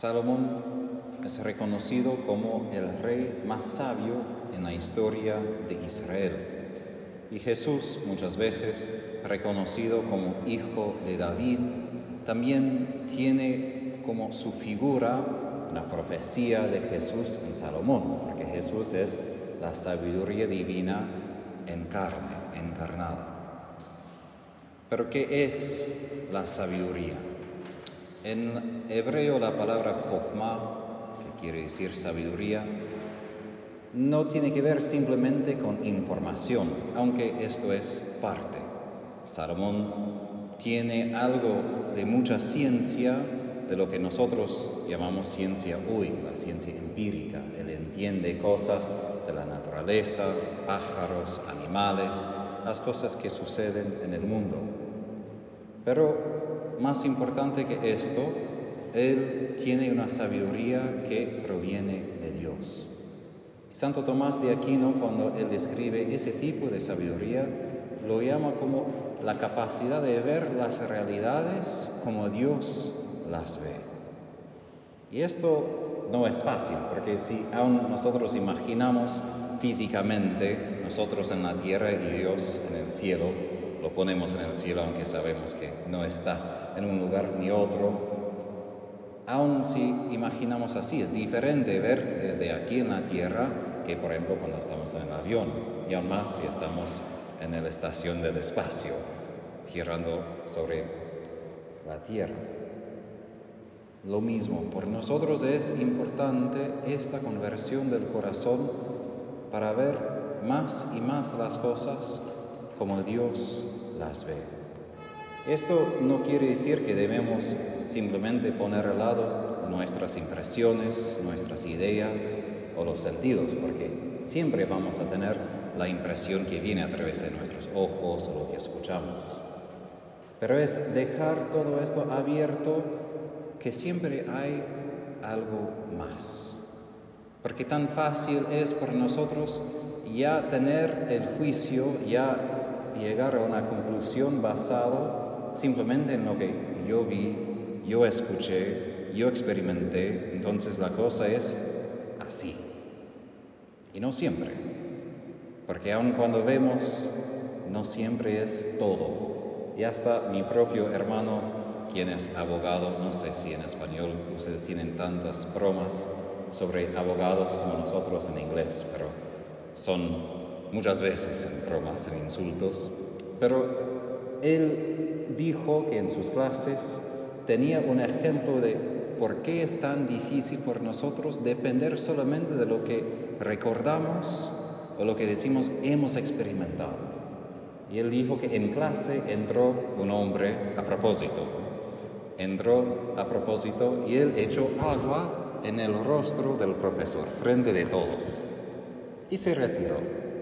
Salomón es reconocido como el rey más sabio en la historia de Israel. Y Jesús muchas veces reconocido como hijo de David, también tiene como su figura una profecía de Jesús en Salomón, porque Jesús es la sabiduría divina en carne, encarnada. Pero ¿qué es la sabiduría? En hebreo la palabra chokmah, que quiere decir sabiduría, no tiene que ver simplemente con información, aunque esto es parte. Salomón tiene algo de mucha ciencia de lo que nosotros llamamos ciencia hoy, la ciencia empírica. Él entiende cosas de la naturaleza, pájaros, animales, las cosas que suceden en el mundo. Pero más importante que esto, Él tiene una sabiduría que proviene de Dios. Santo Tomás de Aquino, cuando él describe ese tipo de sabiduría, lo llama como la capacidad de ver las realidades como Dios las ve. Y esto no es fácil, porque si aún nosotros imaginamos físicamente nosotros en la tierra y Dios en el cielo, lo ponemos en el cielo aunque sabemos que no está en un lugar ni otro, Aun si imaginamos así, es diferente ver desde aquí en la Tierra que, por ejemplo, cuando estamos en el avión, y aún más si estamos en la estación del espacio, girando sobre la Tierra. Lo mismo, por nosotros es importante esta conversión del corazón para ver más y más las cosas como Dios las ve. Esto no quiere decir que debemos simplemente poner al lado nuestras impresiones, nuestras ideas o los sentidos, porque siempre vamos a tener la impresión que viene a través de nuestros ojos o lo que escuchamos. Pero es dejar todo esto abierto que siempre hay algo más. Porque tan fácil es para nosotros ya tener el juicio, ya llegar a una conclusión basado simplemente en lo que yo vi, yo escuché, yo experimenté, entonces la cosa es así. Y no siempre, porque aun cuando vemos, no siempre es todo. Y hasta mi propio hermano, quien es abogado, no sé si en español ustedes tienen tantas bromas sobre abogados como nosotros en inglés, pero son muchas veces en bromas, en insultos, pero él dijo que en sus clases tenía un ejemplo de por qué es tan difícil por nosotros depender solamente de lo que recordamos o lo que decimos hemos experimentado. Y él dijo que en clase entró un hombre a propósito. Entró a propósito y él echó agua en el rostro del profesor, frente de todos. Y se retiró.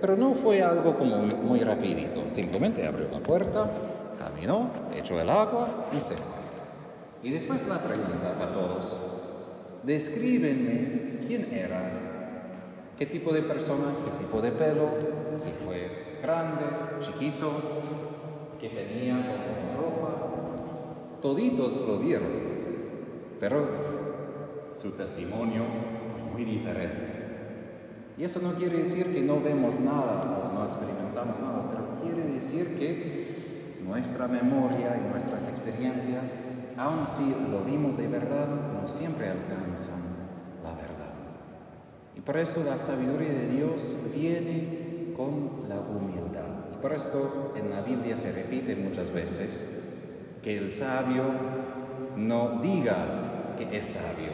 Pero no fue algo como muy rapidito, simplemente abrió la puerta, caminó, echó el agua y se fue. Y después la pregunta a todos, descríbenme quién era, qué tipo de persona, qué tipo de pelo, si fue grande, chiquito, qué tenía como ropa. Toditos lo vieron, pero su testimonio muy diferente. Y eso no quiere decir que no vemos nada o no experimentamos nada, pero quiere decir que nuestra memoria y nuestras experiencias, aun si lo vimos de verdad, no siempre alcanzan la verdad. Y por eso la sabiduría de Dios viene con la humildad. Y por esto en la Biblia se repite muchas veces que el sabio no diga que es sabio,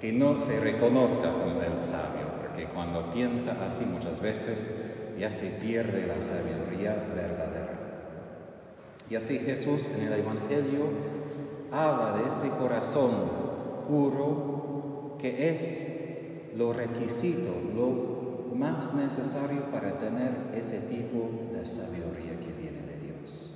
que no se reconozca como el sabio, porque cuando piensa así muchas veces ya se pierde la sabiduría verdadera. Y así Jesús en el Evangelio habla de este corazón puro que es lo requisito, lo más necesario para tener ese tipo de sabiduría que viene de Dios.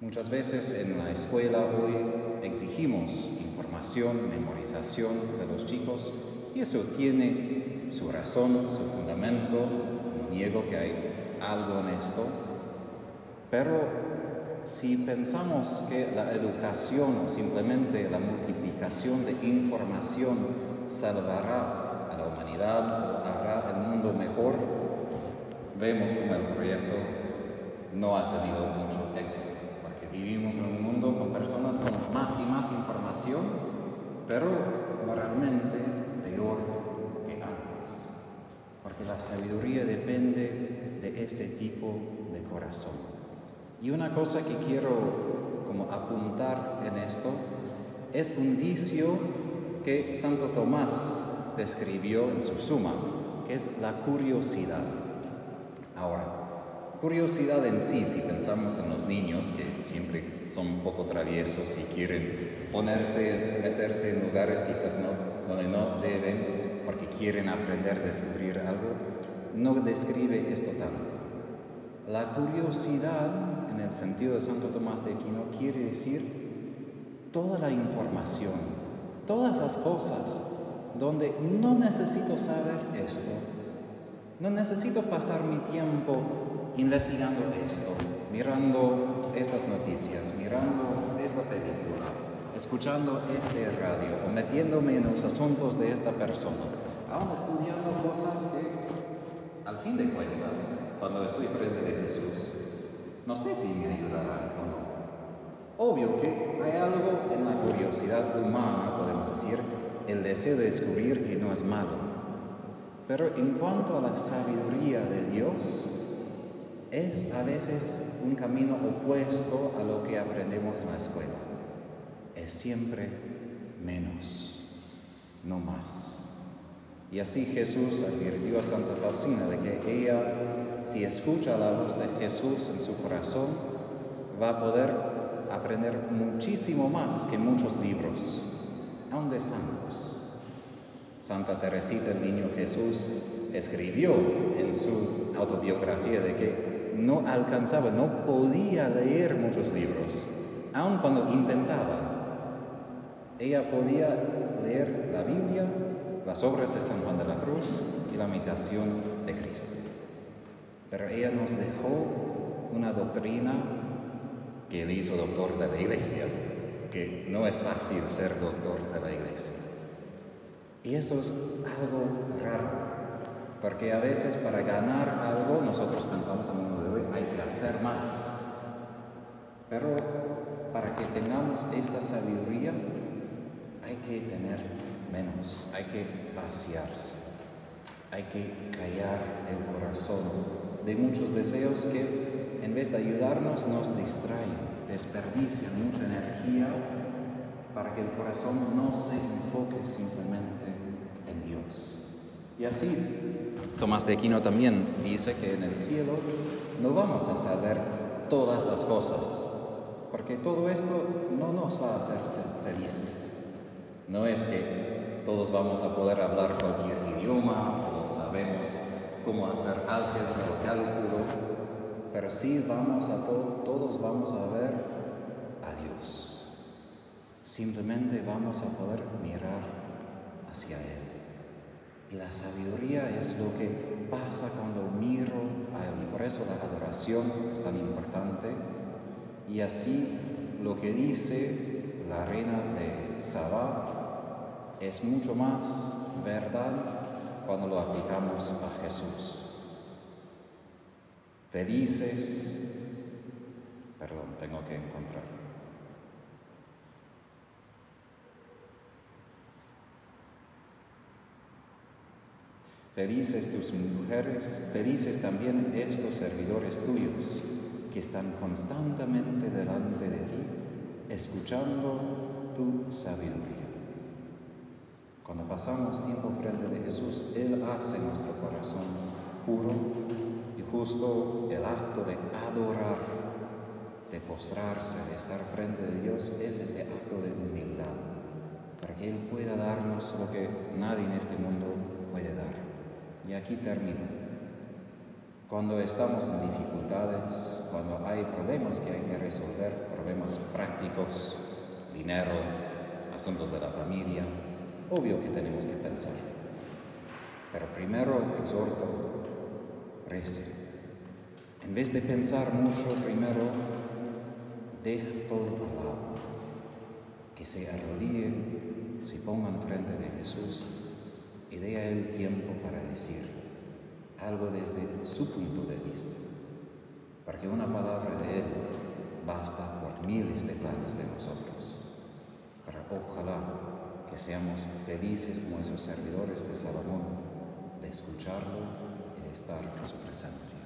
Muchas veces en la escuela hoy exigimos información, memorización de los chicos y eso tiene su razón, su fundamento, no niego que hay algo en esto, pero si pensamos que la educación o simplemente la multiplicación de información salvará a la humanidad o hará el mundo mejor, vemos como el proyecto no ha tenido mucho éxito, porque vivimos en un mundo con personas con más y más información, pero moralmente peor que antes, porque la sabiduría depende de este tipo de corazón. Y una cosa que quiero como apuntar en esto es un vicio que Santo Tomás describió en su suma, que es la curiosidad. Ahora, curiosidad en sí, si pensamos en los niños que siempre son un poco traviesos y quieren ponerse, meterse en lugares quizás no, donde no deben, porque quieren aprender, descubrir algo, no describe esto tanto. La curiosidad en el sentido de Santo Tomás de Aquino quiere decir toda la información, todas las cosas donde no necesito saber esto, no necesito pasar mi tiempo investigando esto, mirando estas noticias, mirando esta película, escuchando este radio o metiéndome en los asuntos de esta persona, aún estudiando cosas que, al fin de cuentas, cuando estoy frente de Jesús, no sé si me ayudarán o no. Obvio que hay algo en la curiosidad humana, podemos decir, el deseo de descubrir que no es malo. Pero en cuanto a la sabiduría de Dios, es a veces un camino opuesto a lo que aprendemos en la escuela. Es siempre menos, no más. Y así Jesús advirtió a Santa Faustina de que ella si escucha la voz de Jesús en su corazón, va a poder aprender muchísimo más que muchos libros, aun de santos. Santa Teresita, el niño Jesús, escribió en su autobiografía de que no alcanzaba, no podía leer muchos libros, aun cuando intentaba. Ella podía leer la Biblia, las obras de San Juan de la Cruz y la imitación de Cristo. Pero ella nos dejó una doctrina que él hizo doctor de la iglesia, que no es fácil ser doctor de la iglesia. Y eso es algo raro, porque a veces para ganar algo nosotros pensamos en el mundo de hoy hay que hacer más. Pero para que tengamos esta sabiduría hay que tener menos, hay que vaciarse, hay que callar el corazón de muchos deseos que en vez de ayudarnos nos distraen, desperdician mucha energía para que el corazón no se enfoque simplemente en Dios. Y así, Tomás de Aquino también dice que en el cielo no vamos a saber todas las cosas, porque todo esto no nos va a hacer felices. No es que todos vamos a poder hablar cualquier idioma o sabemos cómo hacer álgebra o cálculo, pero sí vamos a todos vamos a ver a Dios. Simplemente vamos a poder mirar hacia Él. Y la sabiduría es lo que pasa cuando miro a Él. Y por eso la adoración es tan importante. Y así lo que dice la reina de Sabá es mucho más verdad cuando lo aplicamos a Jesús. Felices, perdón, tengo que encontrar. Felices tus mujeres, felices también estos servidores tuyos que están constantemente delante de ti, escuchando tu sabiduría. Cuando pasamos tiempo frente de Jesús, Él hace nuestro corazón puro y justo el acto de adorar, de postrarse, de estar frente de Dios, es ese acto de humildad, para que Él pueda darnos lo que nadie en este mundo puede dar. Y aquí termino. Cuando estamos en dificultades, cuando hay problemas que hay que resolver, problemas prácticos, dinero, asuntos de la familia, Obvio que tenemos que pensar. Pero primero exhorto, rece. En vez de pensar mucho, primero deje todo al lado, que se arrodillen, se pongan frente de Jesús y dé a Él tiempo para decir algo desde su punto de vista, para que una palabra de Él basta por miles de planes de nosotros, para ojalá que seamos felices como esos servidores de Salomón, de escucharlo y de estar en su presencia.